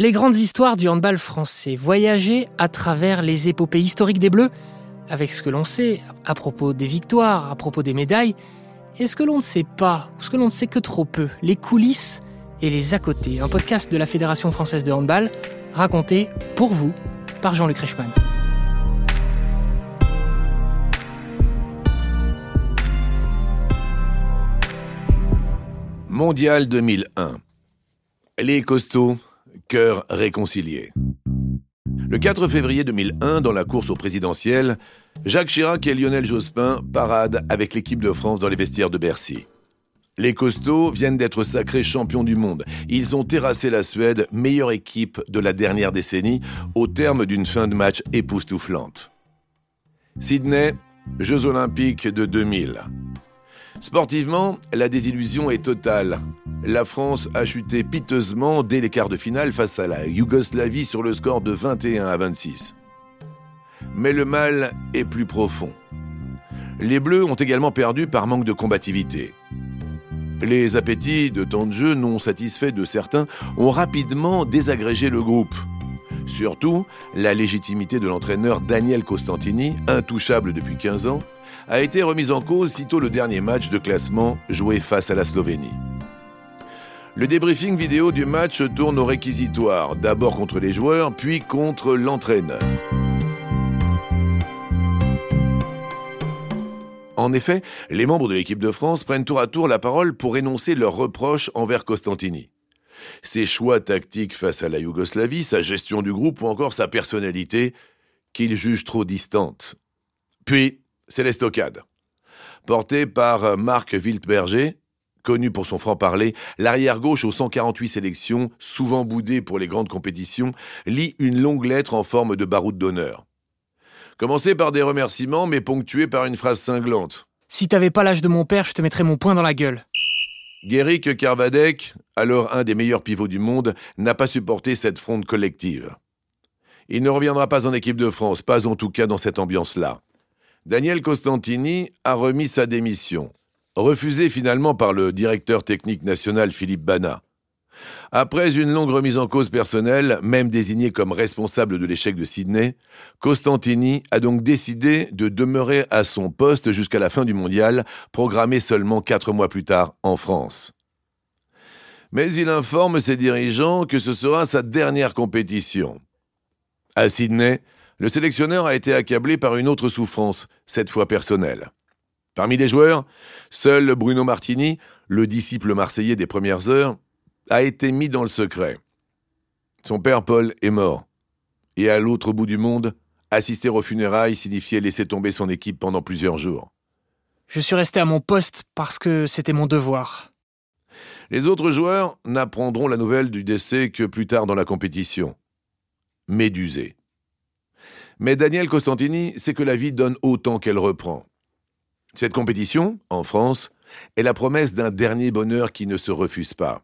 Les grandes histoires du handball français, voyager à travers les épopées historiques des Bleus, avec ce que l'on sait à propos des victoires, à propos des médailles, et ce que l'on ne sait pas, ou ce que l'on ne sait que trop peu, les coulisses et les à côté. Un podcast de la Fédération française de handball, raconté pour vous par Jean-Luc Reichmann. Mondial 2001. Les costauds, cœur réconcilié. Le 4 février 2001, dans la course au présidentiel, Jacques Chirac et Lionel Jospin paradent avec l'équipe de France dans les vestiaires de Bercy. Les costauds viennent d'être sacrés champions du monde. Ils ont terrassé la Suède, meilleure équipe de la dernière décennie, au terme d'une fin de match époustouflante. Sydney, Jeux olympiques de 2000. Sportivement, la désillusion est totale. La France a chuté piteusement dès les quarts de finale face à la Yougoslavie sur le score de 21 à 26. Mais le mal est plus profond. Les Bleus ont également perdu par manque de combativité. Les appétits de temps de jeu non satisfaits de certains ont rapidement désagrégé le groupe. Surtout, la légitimité de l'entraîneur Daniel Costantini, intouchable depuis 15 ans, a été remise en cause sitôt le dernier match de classement joué face à la Slovénie. Le débriefing vidéo du match tourne au réquisitoire, d'abord contre les joueurs, puis contre l'entraîneur. En effet, les membres de l'équipe de France prennent tour à tour la parole pour énoncer leurs reproches envers Costantini. Ses choix tactiques face à la Yougoslavie, sa gestion du groupe ou encore sa personnalité, qu'ils jugent trop distante. Puis, c'est l'estocade. Porté par Marc Wiltberger, connu pour son franc-parler, l'arrière-gauche aux 148 sélections, souvent boudé pour les grandes compétitions, lit une longue lettre en forme de baroud d'honneur. Commencé par des remerciements, mais ponctué par une phrase cinglante. Si t'avais pas l'âge de mon père, je te mettrais mon poing dans la gueule. Guéric Carvadec, alors un des meilleurs pivots du monde, n'a pas supporté cette fronde collective. Il ne reviendra pas en équipe de France, pas en tout cas dans cette ambiance-là. Daniel Costantini a remis sa démission, refusée finalement par le directeur technique national Philippe Bana. Après une longue remise en cause personnelle, même désigné comme responsable de l'échec de Sydney, Costantini a donc décidé de demeurer à son poste jusqu'à la fin du mondial, programmé seulement quatre mois plus tard en France. Mais il informe ses dirigeants que ce sera sa dernière compétition. À Sydney, le sélectionneur a été accablé par une autre souffrance, cette fois personnelle. Parmi les joueurs, seul Bruno Martini, le disciple marseillais des premières heures, a été mis dans le secret. Son père Paul est mort. Et à l'autre bout du monde, assister aux funérailles signifiait laisser tomber son équipe pendant plusieurs jours. Je suis resté à mon poste parce que c'était mon devoir. Les autres joueurs n'apprendront la nouvelle du décès que plus tard dans la compétition. Médusé. Mais Daniel Costantini sait que la vie donne autant qu'elle reprend. Cette compétition, en France, est la promesse d'un dernier bonheur qui ne se refuse pas.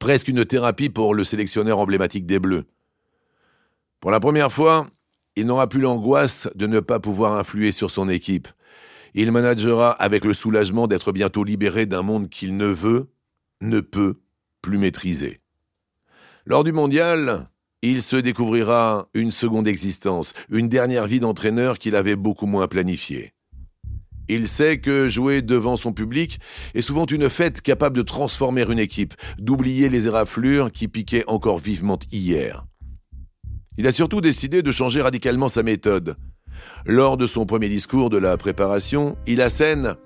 Presque une thérapie pour le sélectionneur emblématique des Bleus. Pour la première fois, il n'aura plus l'angoisse de ne pas pouvoir influer sur son équipe. Il managera avec le soulagement d'être bientôt libéré d'un monde qu'il ne veut, ne peut plus maîtriser. Lors du mondial, il se découvrira une seconde existence, une dernière vie d'entraîneur qu'il avait beaucoup moins planifiée. Il sait que jouer devant son public est souvent une fête capable de transformer une équipe, d'oublier les éraflures qui piquaient encore vivement hier. Il a surtout décidé de changer radicalement sa méthode. Lors de son premier discours de la préparation, il assène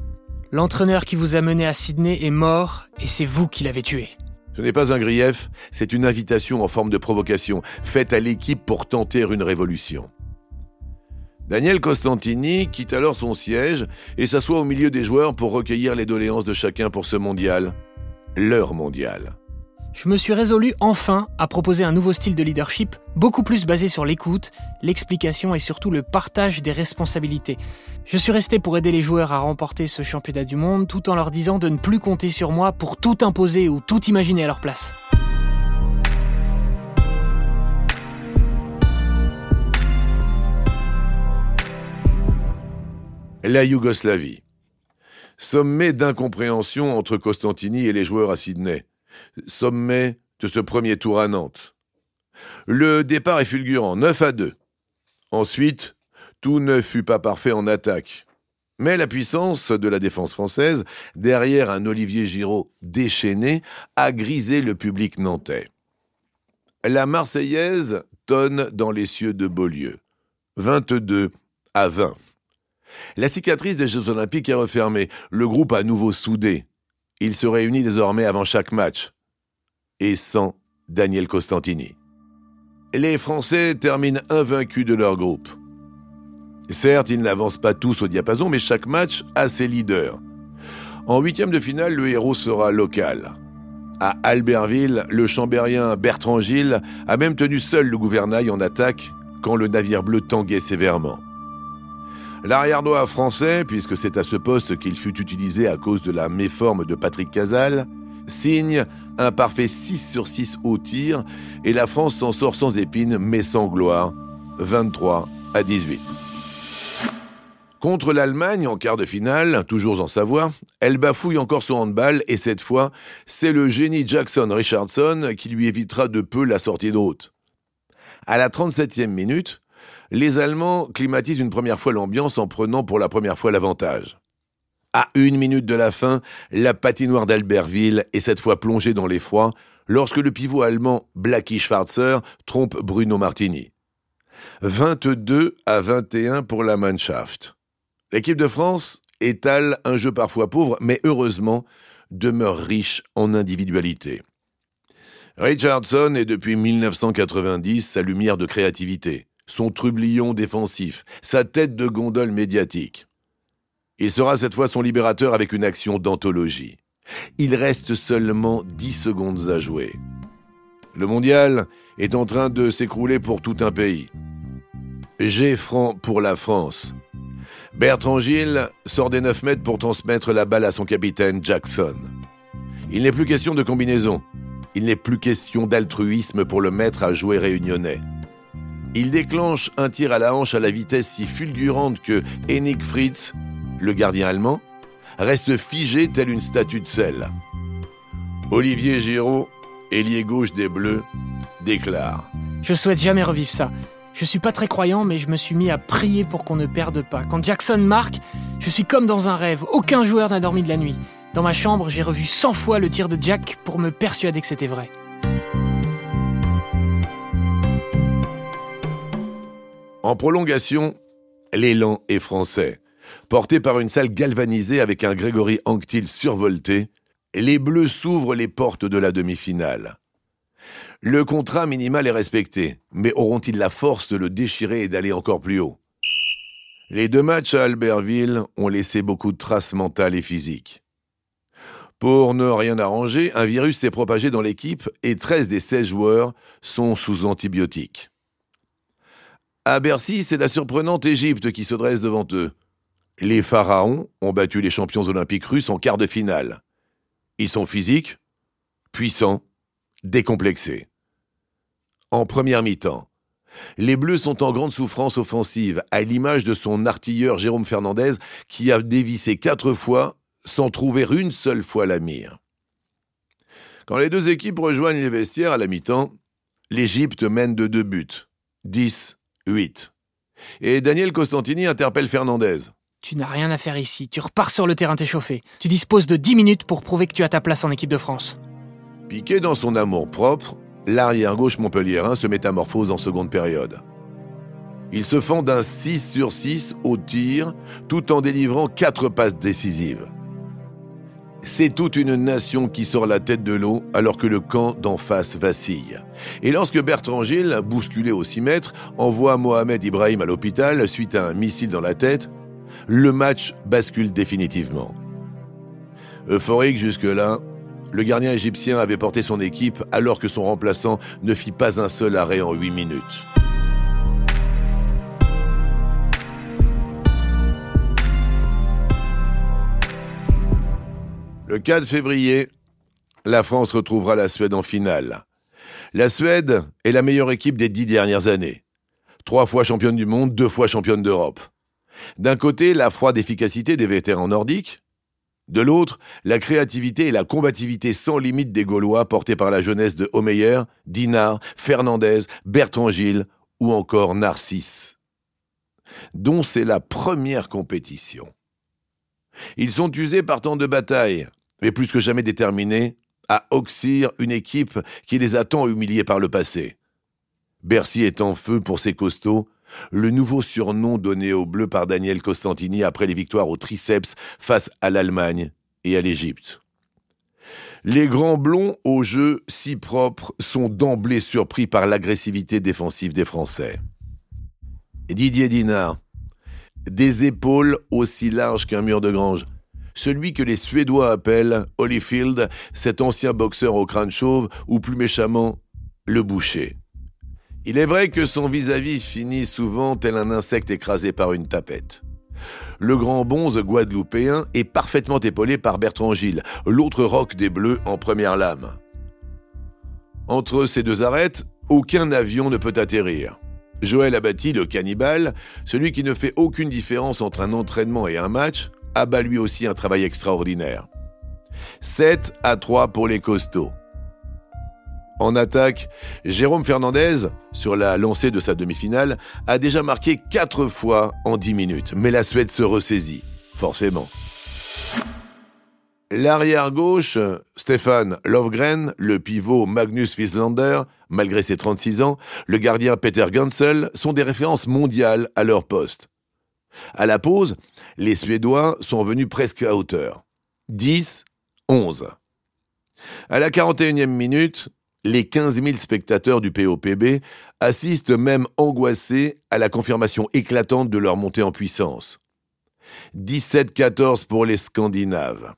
L'entraîneur qui vous a mené à Sydney est mort et c'est vous qui l'avez tué. Ce n'est pas un grief, c'est une invitation en forme de provocation, faite à l'équipe pour tenter une révolution. Daniel Costantini quitte alors son siège et s'assoit au milieu des joueurs pour recueillir les doléances de chacun pour ce mondial, leur mondial je me suis résolu enfin à proposer un nouveau style de leadership, beaucoup plus basé sur l'écoute, l'explication et surtout le partage des responsabilités. Je suis resté pour aider les joueurs à remporter ce championnat du monde tout en leur disant de ne plus compter sur moi pour tout imposer ou tout imaginer à leur place. La Yougoslavie. Sommet d'incompréhension entre Costantini et les joueurs à Sydney sommet de ce premier tour à Nantes. Le départ est fulgurant, 9 à 2. Ensuite, tout ne fut pas parfait en attaque. Mais la puissance de la défense française, derrière un Olivier Giraud déchaîné, a grisé le public nantais. La Marseillaise tonne dans les cieux de Beaulieu. 22 à 20. La cicatrice des Jeux Olympiques est refermée. Le groupe a nouveau soudé. Il se réunit désormais avant chaque match. Et sans Daniel Costantini. Les Français terminent invaincus de leur groupe. Certes, ils n'avancent pas tous au diapason, mais chaque match a ses leaders. En huitième de finale, le héros sera local. À Albertville, le chambérien Bertrand Gilles a même tenu seul le gouvernail en attaque quand le navire bleu tanguait sévèrement. L'arrière-droit français, puisque c'est à ce poste qu'il fut utilisé à cause de la méforme de Patrick Casal, signe un parfait 6 sur 6 au tir et la France s'en sort sans épine mais sans gloire, 23 à 18. Contre l'Allemagne en quart de finale, toujours en Savoie, elle bafouille encore son handball et cette fois, c'est le génie Jackson Richardson qui lui évitera de peu la sortie de route. À la 37e minute, les Allemands climatisent une première fois l'ambiance en prenant pour la première fois l'avantage. À une minute de la fin, la patinoire d'Albertville est cette fois plongée dans l'effroi lorsque le pivot allemand Blackie Schwarzer trompe Bruno Martini. 22 à 21 pour la Mannschaft. L'équipe de France étale un jeu parfois pauvre, mais heureusement demeure riche en individualité. Richardson est depuis 1990 sa lumière de créativité, son trublion défensif, sa tête de gondole médiatique. Il sera cette fois son libérateur avec une action d'anthologie. Il reste seulement 10 secondes à jouer. Le mondial est en train de s'écrouler pour tout un pays. G pour la France. Bertrand Gilles sort des 9 mètres pour transmettre la balle à son capitaine Jackson. Il n'est plus question de combinaison. Il n'est plus question d'altruisme pour le mettre à jouer réunionnais. Il déclenche un tir à la hanche à la vitesse si fulgurante que Hennig Fritz, le gardien allemand, reste figé tel une statue de sel. Olivier Giraud, ailier gauche des Bleus, déclare Je souhaite jamais revivre ça. Je suis pas très croyant, mais je me suis mis à prier pour qu'on ne perde pas. Quand Jackson marque, je suis comme dans un rêve. Aucun joueur n'a dormi de la nuit. Dans ma chambre, j'ai revu 100 fois le tir de Jack pour me persuader que c'était vrai. En prolongation, l'élan est français. Porté par une salle galvanisée avec un Grégory Anctil survolté, les Bleus s'ouvrent les portes de la demi-finale. Le contrat minimal est respecté, mais auront-ils la force de le déchirer et d'aller encore plus haut? Les deux matchs à Albertville ont laissé beaucoup de traces mentales et physiques. Pour ne rien arranger, un virus s'est propagé dans l'équipe et 13 des 16 joueurs sont sous antibiotiques. À Bercy, c'est la surprenante Égypte qui se dresse devant eux. Les pharaons ont battu les champions olympiques russes en quart de finale. Ils sont physiques, puissants, décomplexés. En première mi-temps, les Bleus sont en grande souffrance offensive, à l'image de son artilleur Jérôme Fernandez, qui a dévissé quatre fois sans trouver une seule fois la mire. Quand les deux équipes rejoignent les vestiaires à la mi-temps, l'Égypte mène de deux buts, 10-8. Et Daniel Costantini interpelle Fernandez. Tu n'as rien à faire ici, tu repars sur le terrain t'échauffer. Tu disposes de 10 minutes pour prouver que tu as ta place en équipe de France. Piqué dans son amour propre, l'arrière-gauche montpelliérain se métamorphose en seconde période. Il se fend d'un 6 sur 6 au tir, tout en délivrant 4 passes décisives. C'est toute une nation qui sort la tête de l'eau alors que le camp d'en face vacille. Et lorsque Bertrand Gilles, bousculé au 6 mètres, envoie Mohamed Ibrahim à l'hôpital suite à un missile dans la tête, le match bascule définitivement. Euphorique jusque-là, le gardien égyptien avait porté son équipe alors que son remplaçant ne fit pas un seul arrêt en 8 minutes. Le 4 février, la France retrouvera la Suède en finale. La Suède est la meilleure équipe des dix dernières années. Trois fois championne du monde, deux fois championne d'Europe. D'un côté, la froide efficacité des vétérans nordiques. De l'autre, la créativité et la combativité sans limite des Gaulois portés par la jeunesse de Homeyer, Dinard, Fernandez, Bertrand Gilles ou encore Narcisse, dont c'est la première compétition. Ils sont usés par temps de bataille, mais plus que jamais déterminés à oxyre une équipe qui les a tant humiliés par le passé. Bercy est en feu pour ses costauds, le nouveau surnom donné aux Bleus par Daniel Costantini après les victoires au triceps face à l'Allemagne et à l'Égypte. Les grands blonds au jeu si propres sont d'emblée surpris par l'agressivité défensive des Français. Didier Dinard, des épaules aussi larges qu'un mur de grange, celui que les Suédois appellent Holyfield, cet ancien boxeur au crâne chauve, ou plus méchamment, le boucher. Il est vrai que son vis-à-vis finit souvent tel un insecte écrasé par une tapette. Le grand bonze guadeloupéen est parfaitement épaulé par Bertrand Gilles, l'autre roc des Bleus en première lame. Entre ces deux arêtes, aucun avion ne peut atterrir. Joël Abati, le cannibale, celui qui ne fait aucune différence entre un entraînement et un match, abat lui aussi un travail extraordinaire. 7 à 3 pour les costauds. En attaque, Jérôme Fernandez, sur la lancée de sa demi-finale, a déjà marqué 4 fois en 10 minutes. Mais la Suède se ressaisit, forcément. L'arrière gauche, Stéphane Lovgren, le pivot Magnus Wieslander, malgré ses 36 ans, le gardien Peter Gansel sont des références mondiales à leur poste. À la pause, les Suédois sont venus presque à hauteur. 10, 11. À la 41e minute, les 15 000 spectateurs du POPB assistent même angoissés à la confirmation éclatante de leur montée en puissance. 17-14 pour les Scandinaves.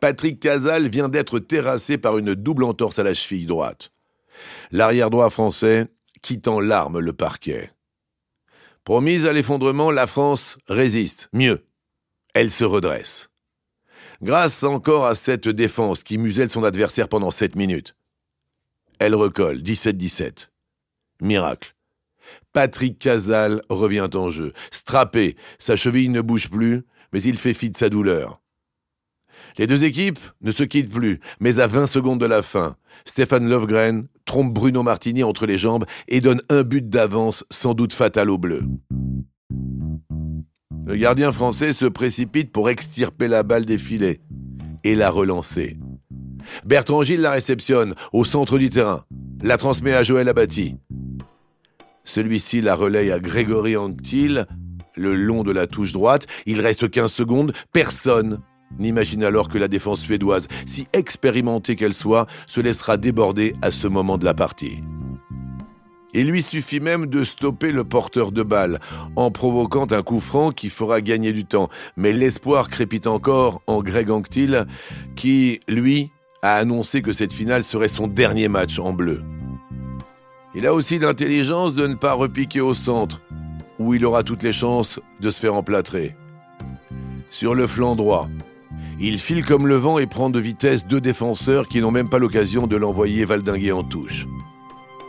Patrick Casal vient d'être terrassé par une double entorse à la cheville droite. L'arrière droit français quitte en larmes le parquet. Promise à l'effondrement, la France résiste. Mieux, elle se redresse. Grâce encore à cette défense qui muselle son adversaire pendant 7 minutes. Elle recolle, 17-17. Miracle. Patrick Casal revient en jeu. Strappé, sa cheville ne bouge plus, mais il fait fi de sa douleur. Les deux équipes ne se quittent plus, mais à 20 secondes de la fin, Stéphane Lovgren trompe Bruno Martini entre les jambes et donne un but d'avance sans doute fatal aux Bleus. Le gardien français se précipite pour extirper la balle des filets et la relancer. Bertrand Gilles la réceptionne au centre du terrain, la transmet à Joël Abati. Celui-ci la relaye à Grégory Anctil le long de la touche droite. Il reste 15 secondes. Personne n'imagine alors que la défense suédoise, si expérimentée qu'elle soit, se laissera déborder à ce moment de la partie. Il lui suffit même de stopper le porteur de balle en provoquant un coup franc qui fera gagner du temps. Mais l'espoir crépite encore en Greg Anctil qui, lui, a annoncé que cette finale serait son dernier match en bleu. Il a aussi l'intelligence de ne pas repiquer au centre, où il aura toutes les chances de se faire emplâtrer. Sur le flanc droit, il file comme le vent et prend de vitesse deux défenseurs qui n'ont même pas l'occasion de l'envoyer valdinguer en touche.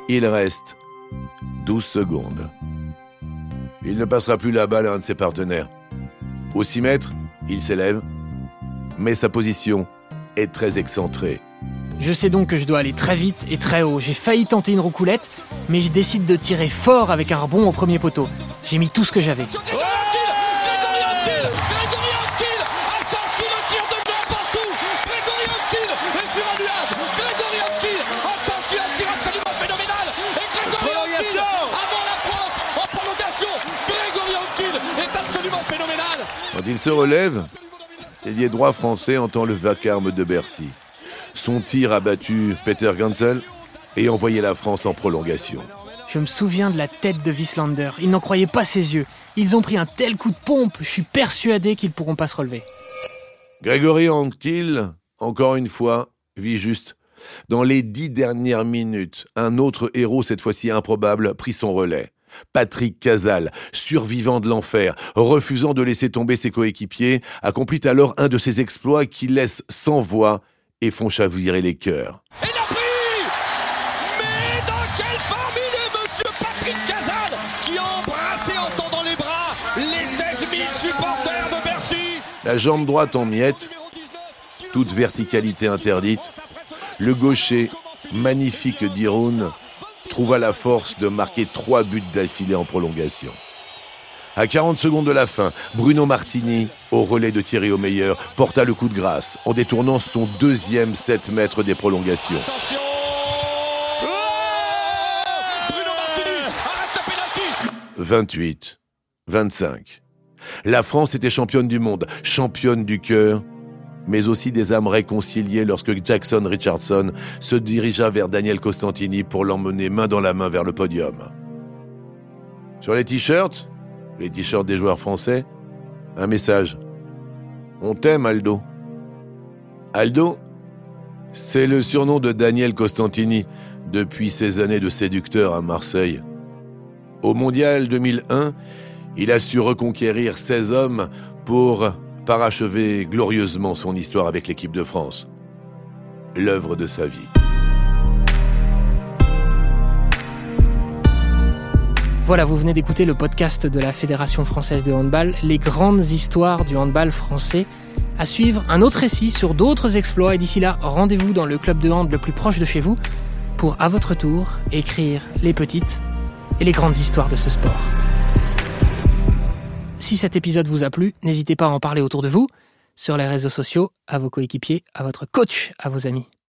Il reste 12 secondes. Il ne passera plus la balle à un de ses partenaires. Au 6 mètres, il s'élève, mais sa position est très excentrée. Je sais donc que je dois aller très vite et très haut. J'ai failli tenter une roucoulette, mais je décide de tirer fort avec un rebond au premier poteau. J'ai mis tout ce que j'avais. Il se relève, l'ailier droit français entend le vacarme de Bercy. Son tir a battu Peter Gansel et envoyé la France en prolongation. Je me souviens de la tête de Wieslander. Il n'en croyait pas ses yeux. Ils ont pris un tel coup de pompe, je suis persuadé qu'ils pourront pas se relever. Grégory Anctil, encore une fois, vit juste. Dans les dix dernières minutes, un autre héros, cette fois-ci improbable, prit son relais. Patrick Casal, survivant de l'enfer, refusant de laisser tomber ses coéquipiers, accomplit alors un de ces exploits qui laissent sans voix et font chavirer les cœurs. Et l'a pris Mais dans quelle famille Monsieur Patrick Casal qui a embrassé en tendant les bras les 16 000 supporters de Bercy La jambe droite en miettes, toute verticalité interdite. Le gaucher, magnifique Diroun, trouva la force de marquer trois buts d'affilée en prolongation. À 40 secondes de la fin, Bruno Martini, au relais de Thierry Omeyer, porta le coup de grâce en détournant son deuxième 7 mètres des prolongations. Attention Bruno Martini arrête le penalty 28, 25. La France était championne du monde, championne du cœur, mais aussi des âmes réconciliées lorsque Jackson Richardson se dirigea vers Daniel Costantini pour l'emmener main dans la main vers le podium. Sur les t-shirts, les t-shirts des joueurs français, un message. On t'aime, Aldo. Aldo, c'est le surnom de Daniel Costantini depuis ses années de séducteur à Marseille. Au Mondial 2001, il a su reconquérir 16 hommes pour parachever glorieusement son histoire avec l'équipe de France. L'œuvre de sa vie. Voilà, vous venez d'écouter le podcast de la Fédération française de handball, les grandes histoires du handball français. À suivre, un autre récit sur d'autres exploits. Et d'ici là, rendez-vous dans le club de hand le plus proche de chez vous pour, à votre tour, écrire les petites et les grandes histoires de ce sport. Si cet épisode vous a plu, n'hésitez pas à en parler autour de vous, sur les réseaux sociaux, à vos coéquipiers, à votre coach, à vos amis.